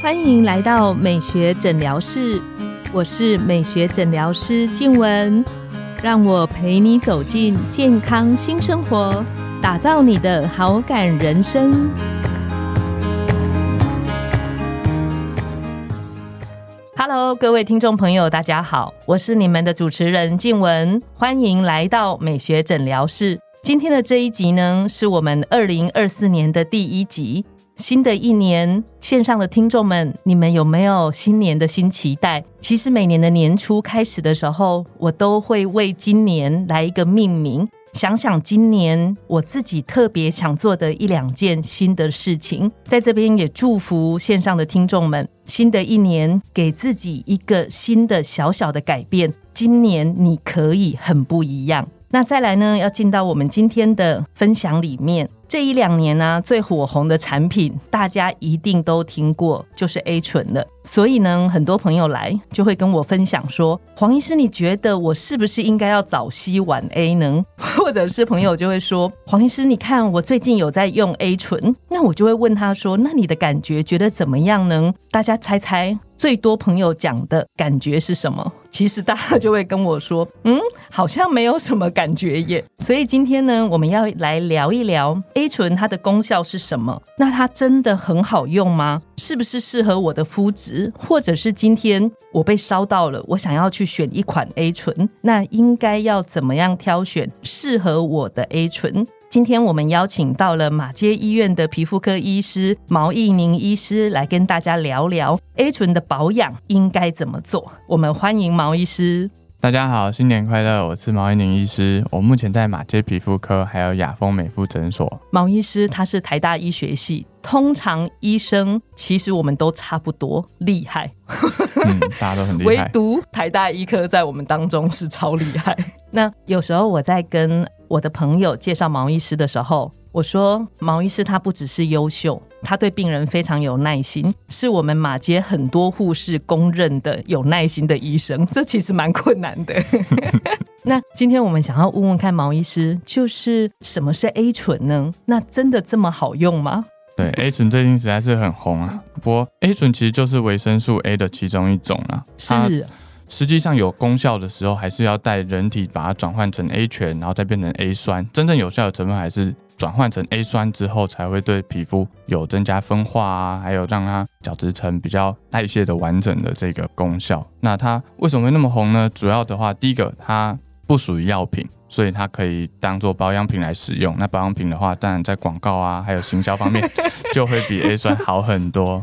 欢迎来到美学诊疗室，我是美学诊疗师静文，让我陪你走进健康新生活，打造你的好感人生。Hello，各位听众朋友，大家好，我是你们的主持人静文，欢迎来到美学诊疗室。今天的这一集呢，是我们二零二四年的第一集。新的一年，线上的听众们，你们有没有新年的新期待？其实每年的年初开始的时候，我都会为今年来一个命名，想想今年我自己特别想做的一两件新的事情。在这边也祝福线上的听众们，新的一年给自己一个新的小小的改变。今年你可以很不一样。那再来呢，要进到我们今天的分享里面。这一两年呢，最火红的产品，大家一定都听过，就是 A 醇了。所以呢，很多朋友来就会跟我分享说：“黄医师，你觉得我是不是应该要早 C 晚 A 呢？” 或者是朋友就会说：“黄医师，你看我最近有在用 A 醇。”那我就会问他说：“那你的感觉觉得怎么样呢？”大家猜猜。最多朋友讲的感觉是什么？其实大家就会跟我说，嗯，好像没有什么感觉耶。所以今天呢，我们要来聊一聊 A 醇它的功效是什么？那它真的很好用吗？是不是适合我的肤质？或者是今天我被烧到了，我想要去选一款 A 醇，那应该要怎么样挑选适合我的 A 醇？今天我们邀请到了马街医院的皮肤科医师毛义宁医师来跟大家聊聊 A 醇的保养应该怎么做。我们欢迎毛医师。大家好，新年快乐！我是毛一宁医师，我目前在马街皮肤科，还有雅风美肤诊所。毛医师他是台大医学系，通常医生其实我们都差不多厉害，嗯，大家都很厉害，唯独台大医科在我们当中是超厉害。那有时候我在跟我的朋友介绍毛医师的时候。我说毛医师他不只是优秀，他对病人非常有耐心，是我们马街很多护士公认的有耐心的医生。这其实蛮困难的。那今天我们想要问问看毛医师，就是什么是 A 醇呢？那真的这么好用吗？对，A 醇最近实在是很红啊。不过 A 醇其实就是维生素 A 的其中一种啊。是。实际上有功效的时候，还是要带人体把它转换成 A 醛，然后再变成 A 酸。真正有效的成分还是。转换成 A 酸之后，才会对皮肤有增加分化啊，还有让它角质层比较代谢的完整的这个功效。那它为什么会那么红呢？主要的话，第一个它不属于药品，所以它可以当做保养品来使用。那保养品的话，当然在广告啊，还有行销方面 就会比 A 酸好很多。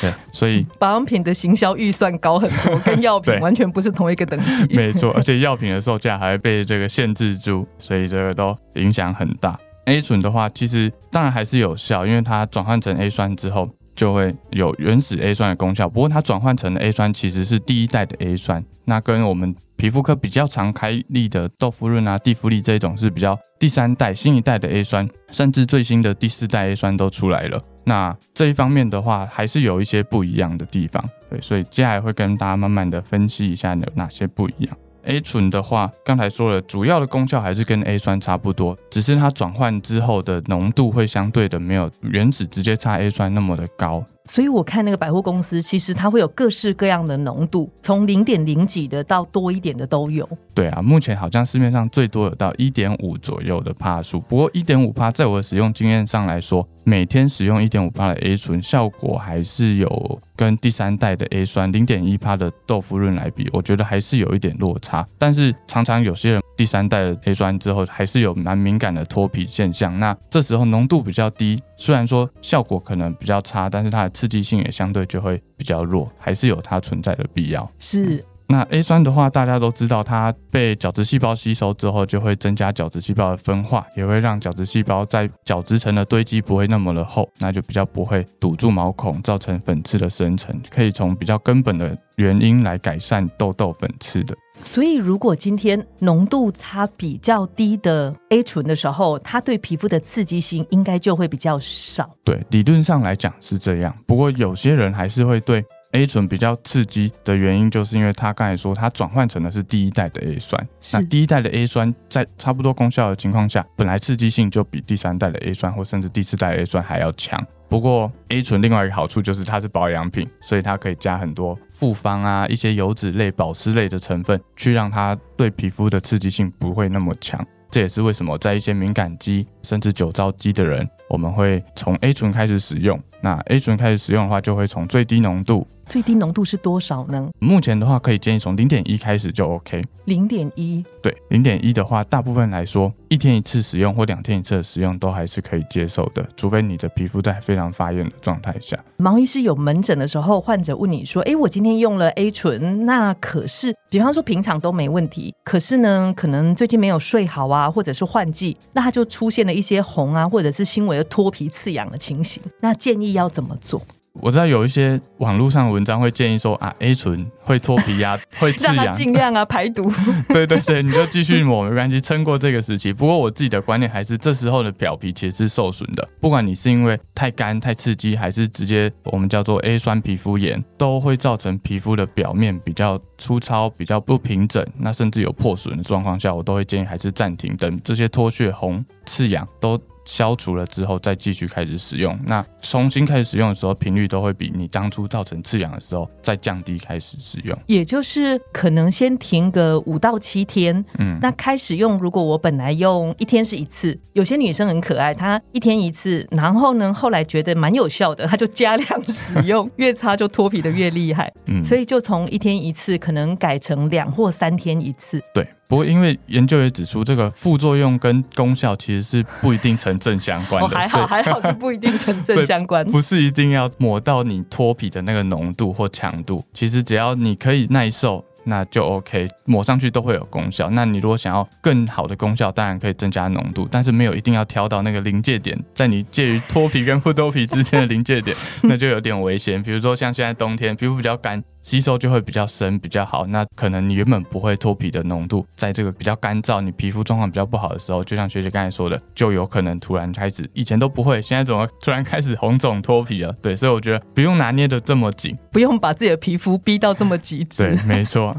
对，所以保养品的行销预算高很多，跟药品 完全不是同一个等级。没错，而且药品的售价还会被这个限制住，所以这个都影响很大。A 醇的话，其实当然还是有效，因为它转换成 A 酸之后，就会有原始 A 酸的功效。不过它转换成的 A 酸其实是第一代的 A 酸，那跟我们皮肤科比较常开立的豆腐润啊、地芙利这一种是比较第三代、新一代的 A 酸，甚至最新的第四代 A 酸都出来了。那这一方面的话，还是有一些不一样的地方。对，所以接下来会跟大家慢慢的分析一下有哪些不一样。A 醇的话，刚才说了，主要的功效还是跟 A 酸差不多，只是它转换之后的浓度会相对的没有原始直接插 A 酸那么的高。所以我看那个百货公司，其实它会有各式各样的浓度，从零点零几的到多一点的都有。对啊，目前好像市面上最多有到一点五左右的帕数。不过一点五帕，在我的使用经验上来说，每天使用一点五帕的 A 醇，效果还是有跟第三代的 A 酸零点一帕的豆腐润来比，我觉得还是有一点落差。但是常常有些人第三代的 A 酸之后，还是有蛮敏感的脱皮现象。那这时候浓度比较低。虽然说效果可能比较差，但是它的刺激性也相对就会比较弱，还是有它存在的必要。是。那 A 酸的话，大家都知道，它被角质细胞吸收之后，就会增加角质细胞的分化，也会让角质细胞在角质层的堆积不会那么的厚，那就比较不会堵住毛孔，造成粉刺的生成。可以从比较根本的原因来改善痘痘粉刺的。所以，如果今天浓度差比较低的 A 醇的时候，它对皮肤的刺激性应该就会比较少。对，理论上来讲是这样。不过有些人还是会对 A 醇比较刺激的原因，就是因为它刚才说它转换成的是第一代的 A 酸。那第一代的 A 酸在差不多功效的情况下，本来刺激性就比第三代的 A 酸或甚至第四代 A 酸还要强。不不过 A 醇另外一个好处就是它是保养品，所以它可以加很多复方啊、一些油脂类、保湿类的成分，去让它对皮肤的刺激性不会那么强。这也是为什么在一些敏感肌甚至酒糟肌的人，我们会从 A 醇开始使用。那 A 醇开始使用的话，就会从最低浓度。最低浓度是多少呢？目前的话，可以建议从零点一开始就 OK。零点一，对，零点一的话，大部分来说，一天一次使用或两天一次的使用都还是可以接受的，除非你的皮肤在非常发炎的状态下。毛医师有门诊的时候，患者问你说：“哎，我今天用了 A 醇，那可是，比方说平常都没问题，可是呢，可能最近没有睡好啊，或者是换季，那它就出现了一些红啊，或者是轻微的脱皮刺痒的情形，那建议要怎么做？”我知道有一些网络上的文章会建议说啊，A 醇会脱皮呀，会刺痒，尽量啊排毒。对对对，你就继续抹没关系，撑过这个时期。不过我自己的观念还是，这时候的表皮其实是受损的。不管你是因为太干太刺激，还是直接我们叫做 A 酸皮肤炎，都会造成皮肤的表面比较粗糙、比较不平整，那甚至有破损的状况下，我都会建议还是暂停，等这些脱屑、红、刺痒都。消除了之后，再继续开始使用。那重新开始使用的时候，频率都会比你当初造成刺痒的时候再降低开始使用。也就是可能先停个五到七天，嗯，那开始用。如果我本来用一天是一次，有些女生很可爱，她一天一次，然后呢，后来觉得蛮有效的，她就加量使用，越擦就脱皮的越厉害。嗯，所以就从一天一次，可能改成两或三天一次。对。不过，因为研究也指出，这个副作用跟功效其实是不一定成正相关的。还好，还好是不一定成正 相关，不是一定要抹到你脱皮的那个浓度或强度。其实只要你可以耐受。那就 OK，抹上去都会有功效。那你如果想要更好的功效，当然可以增加浓度，但是没有一定要挑到那个临界点，在你介于脱皮跟不脱皮之间的临界点，那就有点危险。比如说像现在冬天，皮肤比较干，吸收就会比较深比较好。那可能你原本不会脱皮的浓度，在这个比较干燥、你皮肤状况比较不好的时候，就像学姐刚才说的，就有可能突然开始，以前都不会，现在怎么突然开始红肿脱皮了？对，所以我觉得不用拿捏的这么紧，不用把自己的皮肤逼到这么极致。对，没错。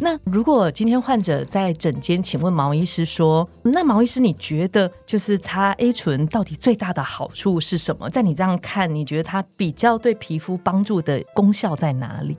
那如果今天患者在诊间，请问毛医师说，那毛医师你觉得就是擦 A 醇到底最大的好处是什么？在你这样看，你觉得它比较对皮肤帮助的功效在哪里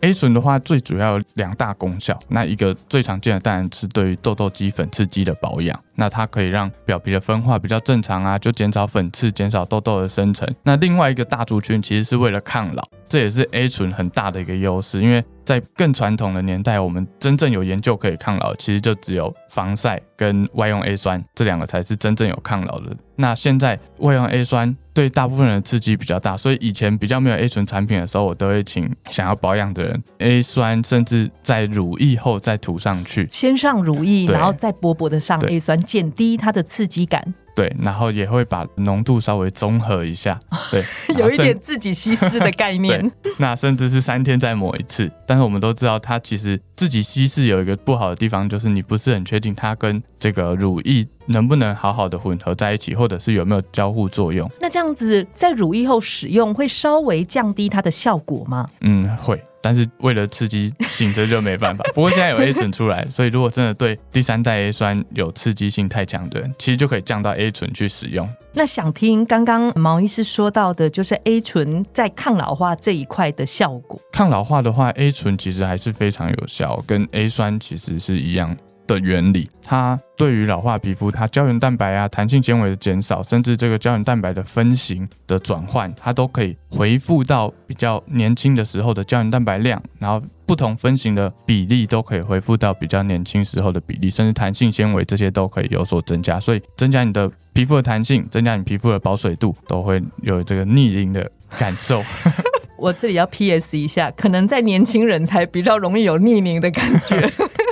？A 醇的话，最主要有两大功效。那一个最常见的当然是对于痘痘肌、粉刺肌的保养。那它可以让表皮的分化比较正常啊，就减少粉刺、减少痘痘的生成。那另外一个大族群其实是为了抗老，这也是 A 醇很大的一个优势，因为在更传统的年代，我们真正有研究可以抗老，其实就只有防晒跟外用 A 酸这两个才是真正有抗老的。那现在外用 A 酸对大部分人的刺激比较大，所以以前比较没有 A 醇产品的时候，我都会请想要保养的人 A 酸，甚至在乳液后再涂上去，先上乳液，然后再薄薄的上 A 酸，减低它的刺激感。对，然后也会把浓度稍微综合一下，对，有一点自己稀释的概念。那甚至是三天再抹一次，但是我们都知道，它其实自己稀释有一个不好的地方，就是你不是很确定它跟这个乳液能不能好好的混合在一起，或者是有没有交互作用。那这样子在乳液后使用会稍微降低它的效果吗？嗯，会。但是为了刺激性，这就没办法。不过现在有 A 醇出来，所以如果真的对第三代 A 酸有刺激性太强的人，其实就可以降到 A 醇去使用。那想听刚刚毛医师说到的，就是 A 醇在抗老化这一块的效果。抗老化的话，A 醇其实还是非常有效，跟 A 酸其实是一样。的原理，它对于老化皮肤，它胶原蛋白啊、弹性纤维的减少，甚至这个胶原蛋白的分型的转换，它都可以恢复到比较年轻的时候的胶原蛋白量，然后不同分型的比例都可以恢复到比较年轻时候的比例，甚至弹性纤维这些都可以有所增加，所以增加你的皮肤的弹性，增加你皮肤的保水度，都会有这个逆龄的感受。我这里要 P.S. 一下，可能在年轻人才比较容易有逆龄的感觉。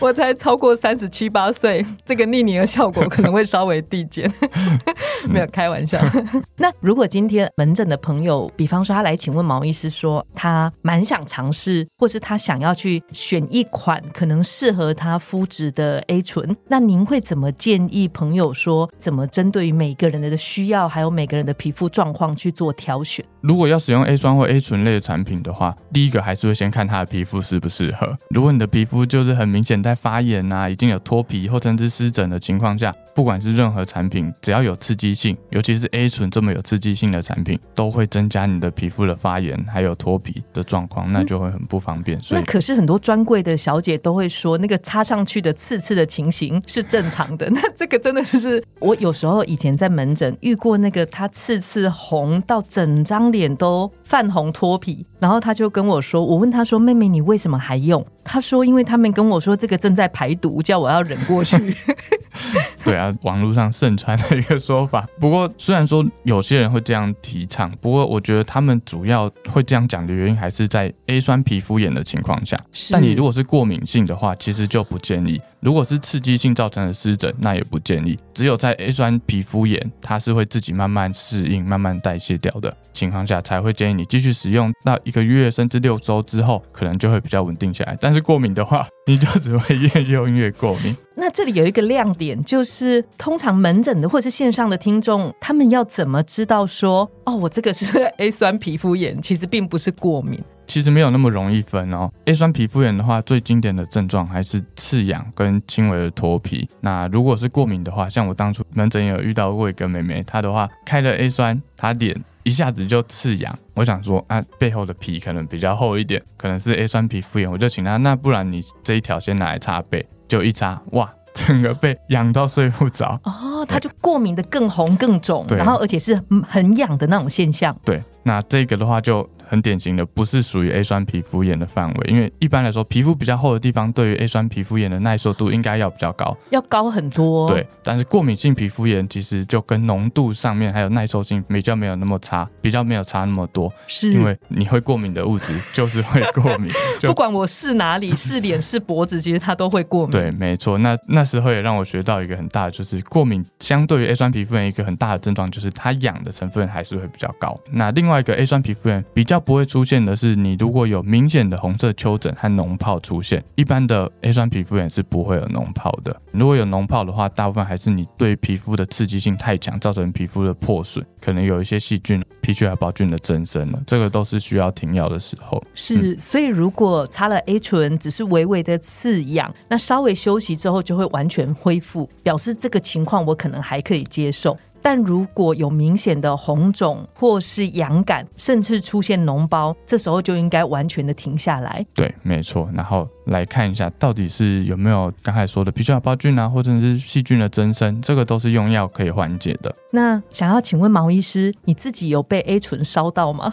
我才超过三十七八岁，这个逆龄的效果可能会稍微递减，没有开玩笑。那如果今天门诊的朋友，比方说他来请问毛医师，说他蛮想尝试，或是他想要去选一款可能适合他肤质的 A 醇，那您会怎么建议朋友说，怎么针对于每个人的需要，还有每个人的皮肤状况去做挑选？如果要使用 A 酸或 A 醇类的产品的话，第一个还是会先看他的皮肤适不适合。如果你的皮肤就是很明显的。在发炎啊，已经有脱皮或甚至湿疹的情况下，不管是任何产品，只要有刺激性，尤其是 A 醇这么有刺激性的产品，都会增加你的皮肤的发炎还有脱皮的状况，那就会很不方便。所以那可是很多专柜的小姐都会说，那个擦上去的刺刺的情形是正常的。那这个真的是我有时候以前在门诊遇过那个她刺刺红到整张脸都泛红脱皮，然后她就跟我说，我问她说：“妹妹，你为什么还用？”她说：“因为他们跟我说这个正在排毒，叫我要忍过去。”对啊，网络上盛传的一个说法。不过虽然说有些人会这样提倡，不过我觉得他们主要会这样讲的原因还是在 A 酸皮肤炎的情况下。但你如果是过敏性的话，其实就不建议。如果是刺激性造成的湿疹，那也不建议。只有在 A 酸皮肤炎，它是会自己慢慢适应、慢慢代谢掉的情况下，才会建议你继续使用到一个月甚至六周之后，可能就会比较稳定下来。但是过敏的话，你就只会越用越过敏。那这里有一个亮点，就是通常门诊的或者是线上的听众，他们要怎么知道说，哦，我这个是 A 酸皮肤炎，其实并不是过敏。其实没有那么容易分哦。A 酸皮肤炎的话，最经典的症状还是刺痒跟轻微的脱皮。那如果是过敏的话，像我当初门诊有遇到过一个妹妹，她的话开了 A 酸，她脸一下子就刺痒。我想说啊，背后的皮可能比较厚一点，可能是 A 酸皮肤炎。我就请她，那不然你这一条先拿来擦背，就一扎，哇，整个被痒到睡不着。哦，它就过敏的更红更肿，然后而且是很痒的那种现象。对，那这个的话就很典型的，不是属于 A 酸皮肤炎的范围，因为一般来说，皮肤比较厚的地方，对于 A 酸皮肤炎的耐受度应该要比较高。要高很多。对，但是过敏性皮肤炎其实就跟浓度上面还有耐受性比较没有那么差，比较没有差那么多，是因为你会过敏的物质就是会过敏，就不管我是哪里，是脸是脖子，其实它都会过敏。对，没错。那那时候也让我学到一个很大的，就是过敏相对于 A 酸皮肤炎一个很大的症状，就是它痒的成分还是会比较高。那另外一个 A 酸皮肤炎比较不会出现的是，你如果有明显的红色丘疹和脓泡出现，一般的 A 酸皮肤炎是不会有脓泡的。如果有脓泡的话，大部分还是你对皮肤的刺激性太强，造成皮肤的破损，可能有一些细菌、皮屑癌孢菌的增生了，这个都是需要停药的时候。是，所以如果擦了 A 醇，只是微微的刺痒，那稍微休息之后就会完全恢复，表示这个情况我可能还可以接受。但如果有明显的红肿或是痒感，甚至出现脓包，这时候就应该完全的停下来。对，没错。然后来看一下，到底是有没有刚才说的皮屑癌孢菌啊，或者是细菌的增生，这个都是用药可以缓解的。那想要请问毛医师，你自己有被 A 醇烧到吗？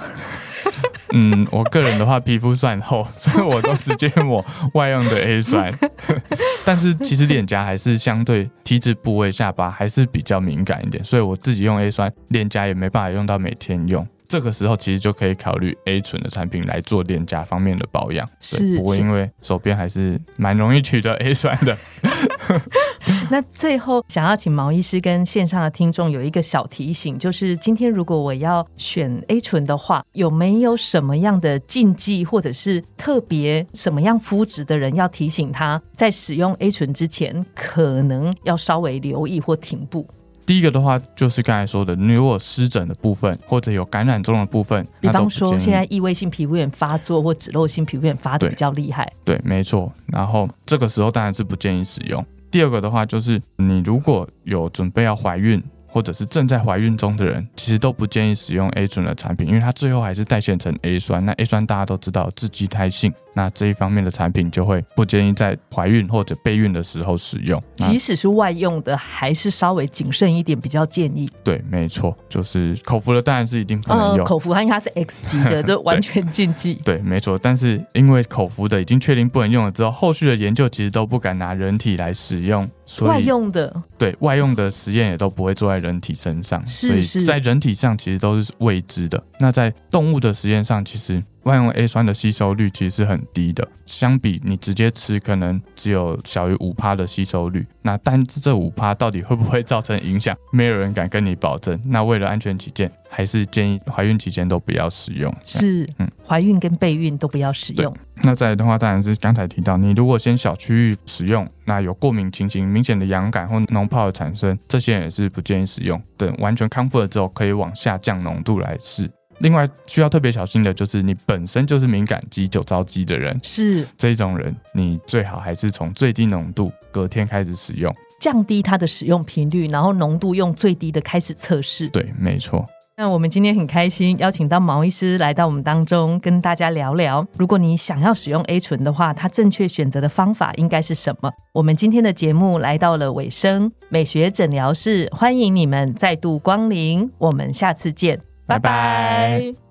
嗯，我个人的话，皮肤算厚，所以我都直接抹外用的 A 酸。但是其实脸颊还是相对 T 字部位、下巴还是比较敏感一点，所以我自己用 A 酸，脸颊也没办法用到每天用。这个时候其实就可以考虑 A 醇的产品来做脸颊方面的保养。是是不过因为手边还是蛮容易取得 A 酸的。那最后想要请毛医师跟线上的听众有一个小提醒，就是今天如果我要选 A 醇的话，有没有什么样的禁忌，或者是特别什么样肤质的人要提醒他，在使用 A 醇之前，可能要稍微留意或停步？第一个的话就是刚才说的，你如果有湿疹的部分或者有感染中的部分，比方说现在异位性皮肤炎发作或脂漏性皮肤炎发的比较厉害，对，没错。然后这个时候当然是不建议使用。第二个的话就是，你如果有准备要怀孕，或者是正在怀孕中的人，其实都不建议使用 A 醇的产品，因为它最后还是代谢成 A 酸。那 A 酸大家都知道有致畸胎性，那这一方面的产品就会不建议在怀孕或者备孕的时候使用。即使是外用的，还是稍微谨慎一点，比较建议。对，没错，就是口服的当然是一定不能用。口服它因为它是 X 级的，这完全禁忌。对，没错，但是因为口服的已经确定不能用了之后，后续的研究其实都不敢拿人体来使用，所以外用的对外用的实验也都不会做在人体身上，所以在人体上其实都是未知的。那在动物的实验上，其实外用 A 酸的吸收率其实是很低的，相比你直接吃，可能只有小于五趴的吸收率。那但是这五趴到底会不会造成影响，没有人敢跟你保证。那为了安全起见，还是建议怀孕期间都不要使用。是嗯怀孕跟备孕都不要使用。那再来的话，当然是刚才提到，你如果先小区域使用，那有过敏情形、明显的痒感或脓泡的产生，这些也是不建议使用。等完全康复了之后，可以往下降浓度来试。另外需要特别小心的就是你本身就是敏感肌、酒糟肌的人，是这种人你最好还是从最低浓度隔天开始使用。降低它的使用频率，然后浓度用最低的开始测试。对，没错。那我们今天很开心邀请到毛医师来到我们当中，跟大家聊聊，如果你想要使用 A 醇的话，它正确选择的方法应该是什么？我们今天的节目来到了尾声，美学诊疗室欢迎你们再度光临，我们下次见，拜拜。